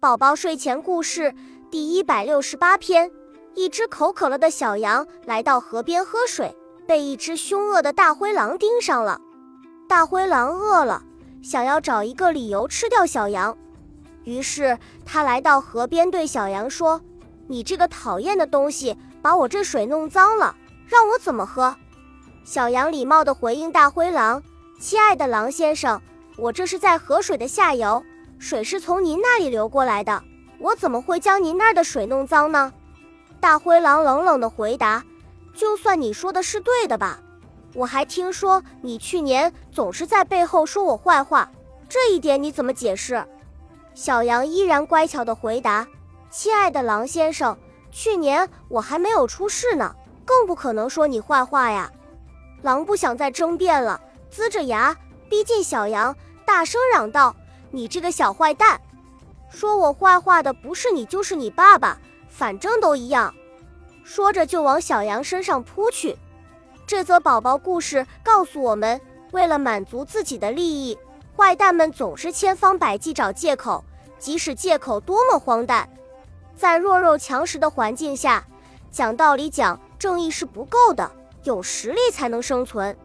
宝宝睡前故事第一百六十八篇：一只口渴了的小羊来到河边喝水，被一只凶恶的大灰狼盯上了。大灰狼饿了，想要找一个理由吃掉小羊，于是他来到河边，对小羊说：“你这个讨厌的东西，把我这水弄脏了，让我怎么喝？”小羊礼貌地回应大灰狼：“亲爱的狼先生，我这是在河水的下游。”水是从您那里流过来的，我怎么会将您那儿的水弄脏呢？大灰狼冷冷地回答：“就算你说的是对的吧，我还听说你去年总是在背后说我坏话，这一点你怎么解释？”小羊依然乖巧地回答：“亲爱的狼先生，去年我还没有出事呢，更不可能说你坏话呀。”狼不想再争辩了，龇着牙逼近小羊，大声嚷道。你这个小坏蛋，说我坏话的不是你就是你爸爸，反正都一样。说着就往小羊身上扑去。这则宝宝故事告诉我们，为了满足自己的利益，坏蛋们总是千方百计找借口，即使借口多么荒诞。在弱肉强食的环境下，讲道理讲正义是不够的，有实力才能生存。